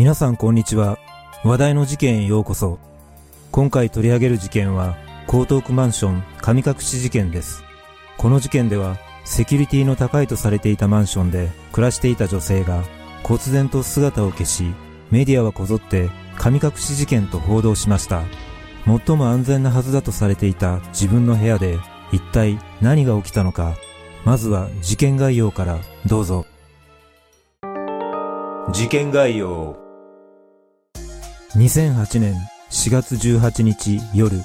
皆さんこんにちは。話題の事件へようこそ。今回取り上げる事件は、江東区マンション神隠し事件です。この事件では、セキュリティの高いとされていたマンションで暮らしていた女性が、忽然と姿を消し、メディアはこぞって神隠し事件と報道しました。最も安全なはずだとされていた自分の部屋で、一体何が起きたのか、まずは事件概要からどうぞ。事件概要2008年4月18日夜、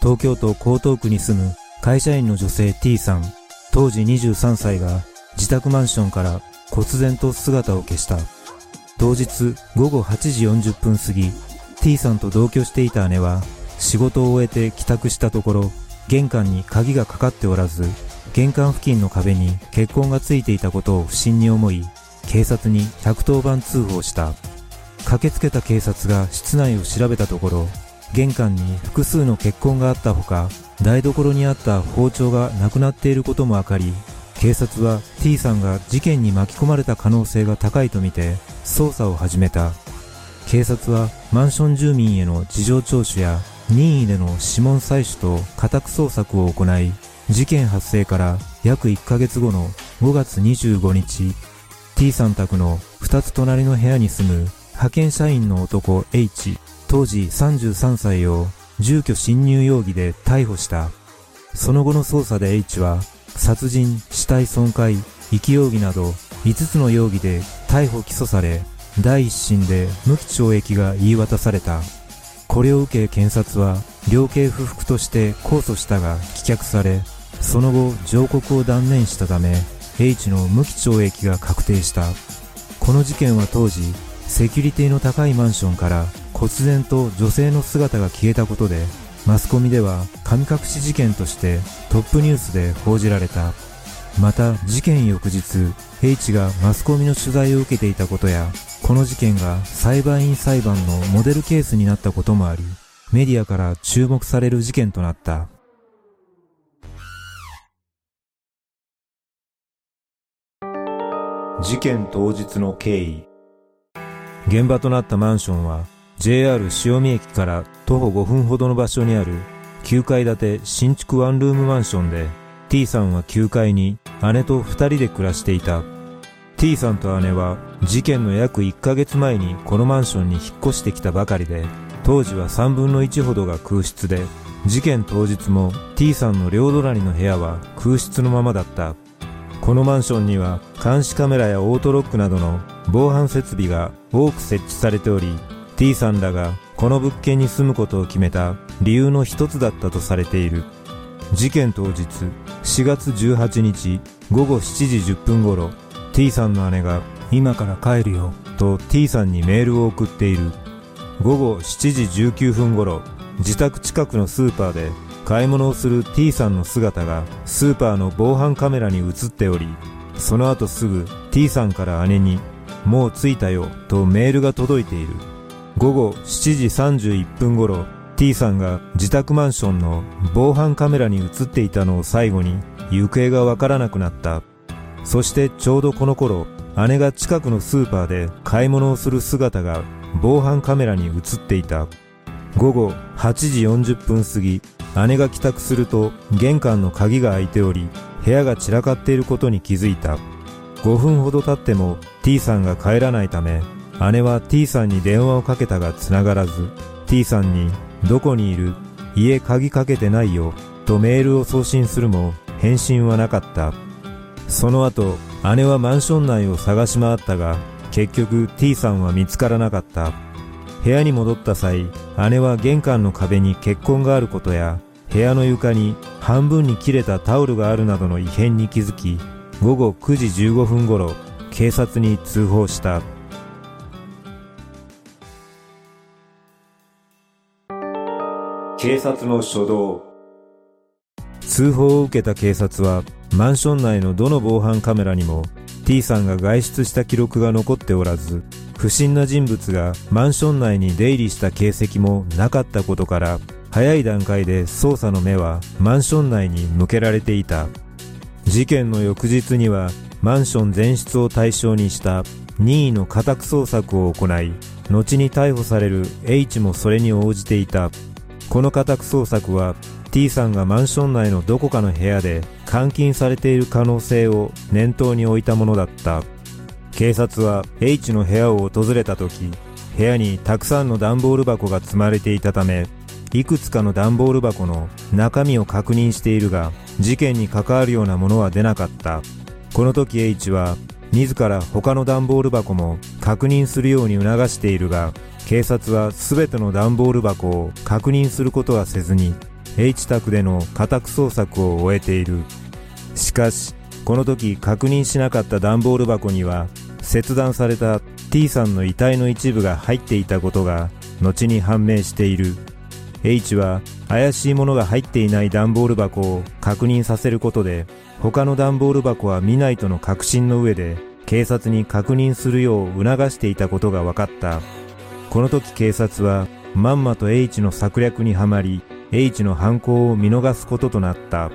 東京都江東区に住む会社員の女性 T さん、当時23歳が自宅マンションから忽然と姿を消した。当日午後8時40分過ぎ、T さんと同居していた姉は仕事を終えて帰宅したところ、玄関に鍵がかかっておらず、玄関付近の壁に血痕がついていたことを不審に思い、警察に110番通報した。駆けつけた警察が室内を調べたところ、玄関に複数の血痕があったほか、台所にあった包丁がなくなっていることもわかり、警察は T さんが事件に巻き込まれた可能性が高いとみて捜査を始めた。警察はマンション住民への事情聴取や任意での指紋採取と家宅捜索を行い、事件発生から約1ヶ月後の5月25日、T さん宅の2つ隣の部屋に住む派遣社員の男 H、当時33歳を住居侵入容疑で逮捕した。その後の捜査で H は殺人、死体損壊、遺棄容疑など5つの容疑で逮捕起訴され、第一審で無期懲役が言い渡された。これを受け検察は量刑不服として控訴したが棄却され、その後上告を断念したため H の無期懲役が確定したこの事件は当時セキュリティの高いマンションから忽然と女性の姿が消えたことでマスコミでは神隠し事件としてトップニュースで報じられた。また事件翌日 H がマスコミの取材を受けていたことやこの事件が裁判員裁判のモデルケースになったこともありメディアから注目される事件となった。事件当日の経緯。現場となったマンションは JR 塩見駅から徒歩5分ほどの場所にある9階建て新築ワンルームマンションで T さんは9階に姉と2人で暮らしていた。T さんと姉は事件の約1ヶ月前にこのマンションに引っ越してきたばかりで当時は3分の1ほどが空室で事件当日も T さんの両隣の部屋は空室のままだった。このマンションには監視カメラやオートロックなどの防犯設備が多く設置されており T さんらがこの物件に住むことを決めた理由の一つだったとされている。事件当日4月18日午後7時10分頃 T さんの姉が今から帰るよと T さんにメールを送っている。午後7時19分頃自宅近くのスーパーで買い物をする T さんの姿がスーパーの防犯カメラに映っており、その後すぐ T さんから姉に、もう着いたよとメールが届いている。午後7時31分頃、T さんが自宅マンションの防犯カメラに映っていたのを最後に行方がわからなくなった。そしてちょうどこの頃、姉が近くのスーパーで買い物をする姿が防犯カメラに映っていた。午後8時40分過ぎ、姉が帰宅すると玄関の鍵が開いており部屋が散らかっていることに気づいた5分ほど経っても T さんが帰らないため姉は T さんに電話をかけたが繋がらず T さんにどこにいる家鍵かけてないよとメールを送信するも返信はなかった。その後姉はマンション内を探し回ったが結局 T さんは見つからなかった。部屋に戻った際、姉は玄関の壁に血痕があることや、部屋の床に半分に切れたタオルがあるなどの異変に気づき、午後9時15分頃、警察に通報した。警察の初動通報を受けた警察はマンション内のどの防犯カメラにも T さんが外出した記録が残っておらず不審な人物がマンション内に出入りした形跡もなかったことから早い段階で捜査の目はマンション内に向けられていた事件の翌日にはマンション全室を対象にした任意の家宅捜索を行い後に逮捕される H もそれに応じていた。この家宅捜索は T さんがマンション内のどこかの部屋で監禁されている可能性を念頭に置いたものだった。警察は H の部屋を訪れた時、部屋にたくさんの段ボール箱が積まれていたため、いくつかの段ボール箱の中身を確認しているが、事件に関わるようなものは出なかった。この時 H は、自ら他の段ボール箱も確認するように促しているが、警察は全ての段ボール箱を確認することはせずに、H 宅での家宅捜索を終えている。しかし、この時確認しなかった段ボール箱には、切断された T さんの遺体の一部が入っていたことが、後に判明している。H は怪しいものが入っていない段ボール箱を確認させることで、他の段ボール箱は見ないとの確信の上で、警察に確認するよう促していたことが分かった。この時警察は、まんまと H の策略にはまり、H の犯行を見逃すこととなった。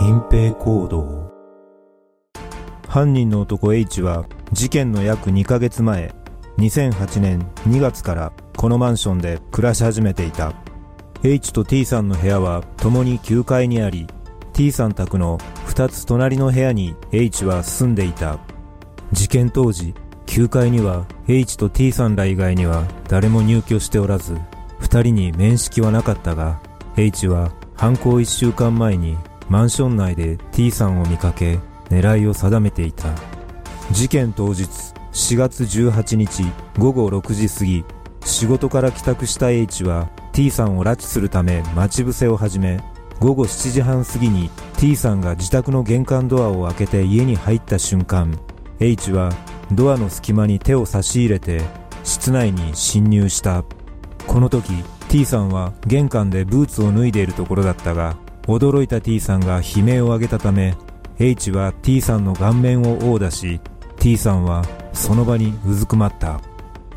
隠蔽行動犯人の男 H は事件の約2ヶ月前2008年2月からこのマンションで暮らし始めていた H と T さんの部屋は共に9階にあり T さん宅の2つ隣の部屋に H は住んでいた事件当時9階には H と T さんら以外には誰も入居しておらず、2人に面識はなかったが、H は犯行1週間前にマンション内で T さんを見かけ、狙いを定めていた。事件当日、4月18日午後6時過ぎ、仕事から帰宅した H は T さんを拉致するため待ち伏せを始め、午後7時半過ぎに T さんが自宅の玄関ドアを開けて家に入った瞬間、H はドアの隙間に手を差し入れて室内に侵入した。この時 T さんは玄関でブーツを脱いでいるところだったが驚いた T さんが悲鳴を上げたため H は T さんの顔面を殴打し T さんはその場にうずくまった。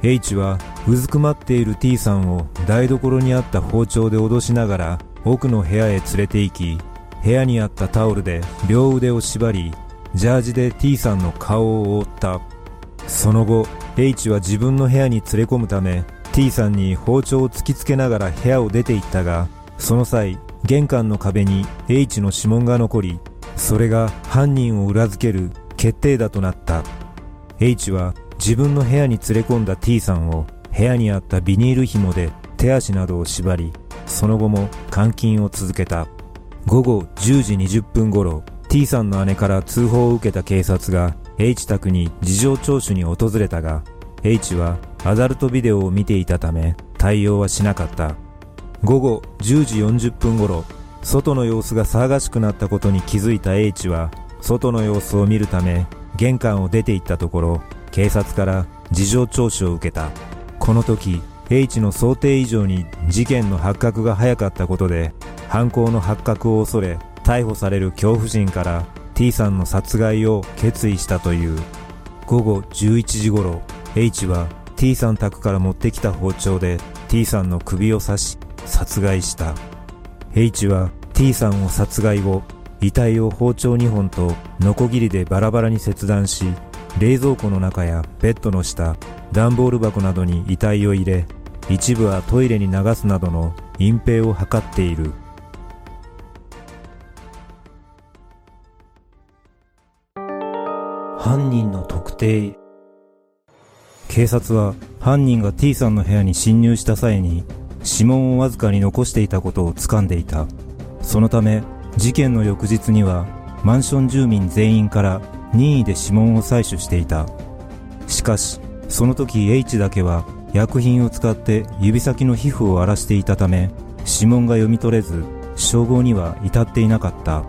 H はうずくまっている T さんを台所にあった包丁で脅しながら奥の部屋へ連れて行き部屋にあったタオルで両腕を縛りジャージで T さんの顔を覆った。その後 H は自分の部屋に連れ込むため T さんに包丁を突きつけながら部屋を出て行ったがその際玄関の壁に H の指紋が残りそれが犯人を裏付ける決定打となった。H は自分の部屋に連れ込んだ T さんを部屋にあったビニール紐で手足などを縛りその後も監禁を続けた。午後10時20分頃 T さんの姉から通報を受けた警察が H 宅に事情聴取に訪れたが H はアダルトビデオを見ていたため対応はしなかった。午後10時40分頃外の様子が騒がしくなったことに気づいた H は外の様子を見るため玄関を出て行ったところ警察から事情聴取を受けた。この時 H の想定以上に事件の発覚が早かったことで犯行の発覚を恐れ逮捕される恐怖心から T さんの殺害を決意したという。午後11時頃 H は T さん宅から持ってきた包丁で T さんの首を刺し殺害した。H は T さんを殺害後遺体を包丁2本とノコギリでバラバラに切断し冷蔵庫の中やベッドの下段ボール箱などに遺体を入れ一部はトイレに流すなどの隠蔽を図っている。犯人の特定。警察は犯人が T さんの部屋に侵入した際に指紋をわずかに残していたことを掴んでいた。そのため事件の翌日にはマンション住民全員から任意で指紋を採取していた。しかしその時 H だけは薬品を使って指先の皮膚を荒らしていたため指紋が読み取れず照合には至っていなかった。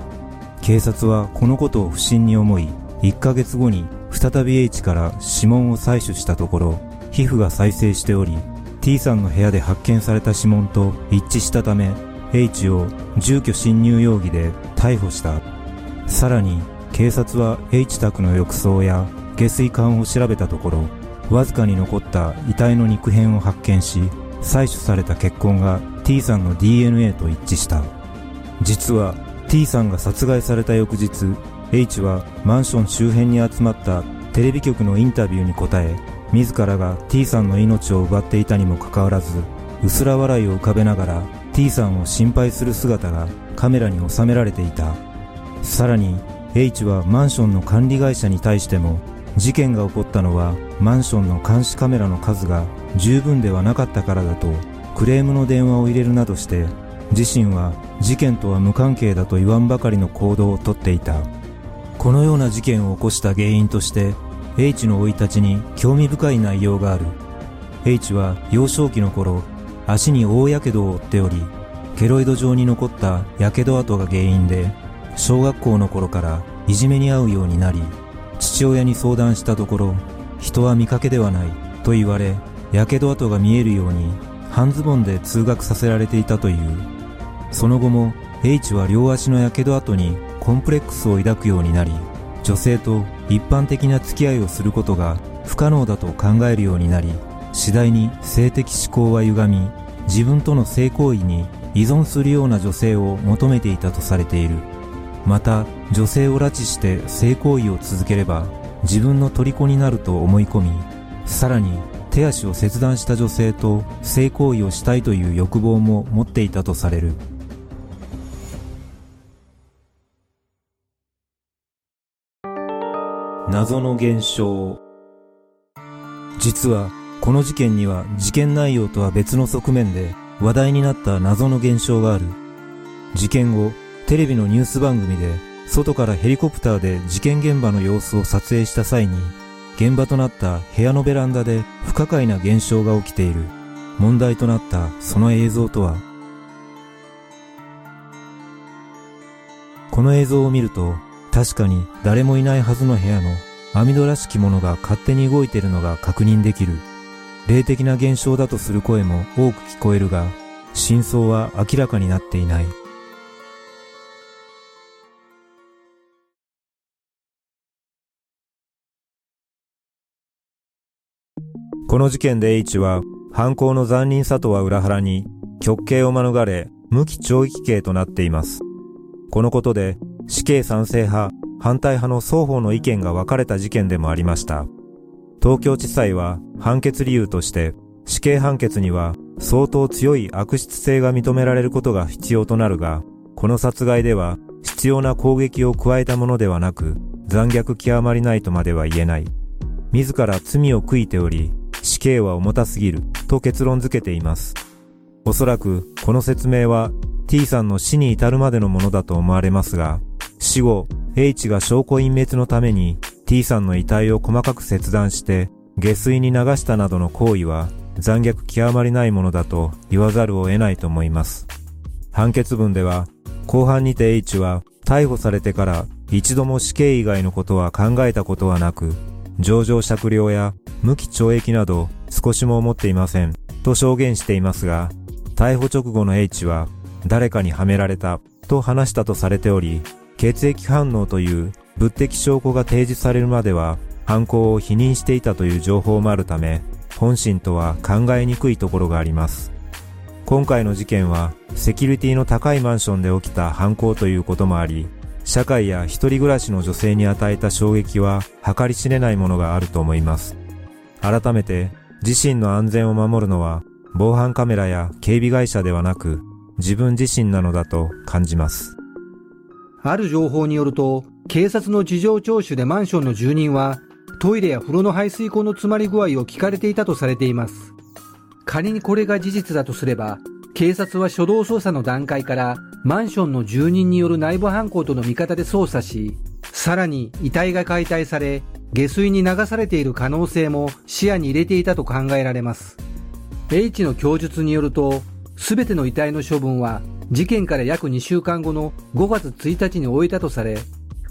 警察はこのことを不審に思い1ヶ月後に再び H から指紋を採取したところ皮膚が再生しており T さんの部屋で発見された指紋と一致したため H を住居侵入容疑で逮捕した。さらに警察は H 宅の浴槽や下水管を調べたところわずかに残った遺体の肉片を発見し採取された血痕が T さんの DNA と一致した。実は T さんが殺害された翌日 H はマンション周辺に集まったテレビ局のインタビューに答え自らが T さんの命を奪っていたにもかかわらず薄ら笑いを浮かべながら T さんを心配する姿がカメラに収められていた。さらに H はマンションの管理会社に対しても事件が起こったのはマンションの監視カメラの数が十分ではなかったからだとクレームの電話を入れるなどして自身は事件とは無関係だと言わんばかりの行動をとっていた。このような事件を起こした原因として H の生い立ちに興味深い内容がある。H は幼少期の頃足に大やけどを負っておりケロイド状に残ったやけど跡が原因で小学校の頃からいじめに遭うようになり父親に相談したところ人は見かけではないと言われやけど跡が見えるように半ズボンで通学させられていたという。その後も H は両足のやけど跡にコンプレックスを抱くようになり女性と一般的な付き合いをすることが不可能だと考えるようになり次第に性的思考は歪み自分との性行為に依存するような女性を求めていたとされている。また女性を拉致して性行為を続ければ自分の虜になると思い込みさらに手足を切断した女性と性行為をしたいという欲望も持っていたとされる。謎の現象。実はこの事件には事件内容とは別の側面で話題になった謎の現象がある事件後テレビのニュース番組で外からヘリコプターで事件現場の様子を撮影した際に現場となった部屋のベランダで不可解な現象が起きている問題となったその映像とはこの映像を見ると確かに誰もいないはずの部屋の網戸らしきものが勝手に動いているのが確認できる。霊的な現象だとする声も多く聞こえるが、真相は明らかになっていない。この事件で H は犯行の残忍さとは裏腹に極刑を免れ無期懲役刑となっています。このことで死刑賛成派、反対派の双方の意見が分かれた事件でもありました。東京地裁は判決理由として死刑判決には相当強い悪質性が認められることが必要となるが、この殺害では必要な攻撃を加えたものではなく残虐極まりないとまでは言えない。自ら罪を悔いており死刑は重たすぎると結論付けています。おそらくこの説明は T さんの死に至るまでのものだと思われますが、死後、H が証拠隠滅のために T さんの遺体を細かく切断して下水に流したなどの行為は残虐極まりないものだと言わざるを得ないと思います。判決文では、後半にて H は逮捕されてから一度も死刑以外のことは考えたことはなく、上場酌量や無期懲役など少しも思っていませんと証言していますが、逮捕直後の H は誰かにはめられたと話したとされており、血液反応という物的証拠が提示されるまでは犯行を否認していたという情報もあるため、本心とは考えにくいところがあります。今回の事件はセキュリティの高いマンションで起きた犯行ということもあり、社会や一人暮らしの女性に与えた衝撃は計り知れないものがあると思います。改めて自身の安全を守るのは防犯カメラや警備会社ではなく自分自身なのだと感じます。ある情報によると、警察の事情聴取でマンションの住人は、トイレや風呂の排水口の詰まり具合を聞かれていたとされています。仮にこれが事実だとすれば、警察は初動捜査の段階からマンションの住人による内部犯行との見方で捜査し、さらに遺体が解体され、下水に流されている可能性も視野に入れていたと考えられます。H の供述によると、すべての遺体の処分は事件から約2週間後の5月1日に終えたとされ、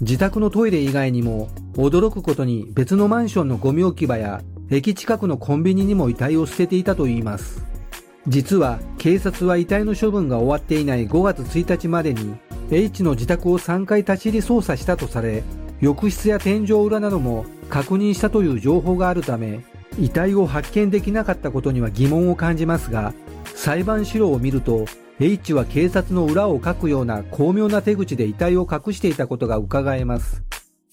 自宅のトイレ以外にも驚くことに別のマンションのゴミ置き場や駅近くのコンビニにも遺体を捨てていたといいます。実は警察は遺体の処分が終わっていない5月1日までに H の自宅を3回立ち入り捜査したとされ、浴室や天井裏なども確認したという情報があるため、遺体を発見できなかったことには疑問を感じますが、裁判資料を見ると H は警察の裏をかくような巧妙な手口で遺体を隠していたことが伺えます。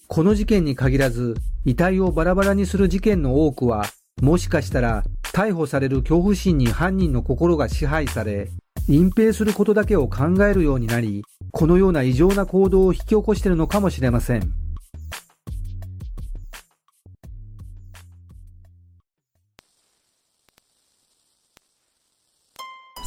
この事件に限らず、遺体をバラバラにする事件の多くは、もしかしたら逮捕される恐怖心に犯人の心が支配され、隠蔽することだけを考えるようになり、このような異常な行動を引き起こしているのかもしれません。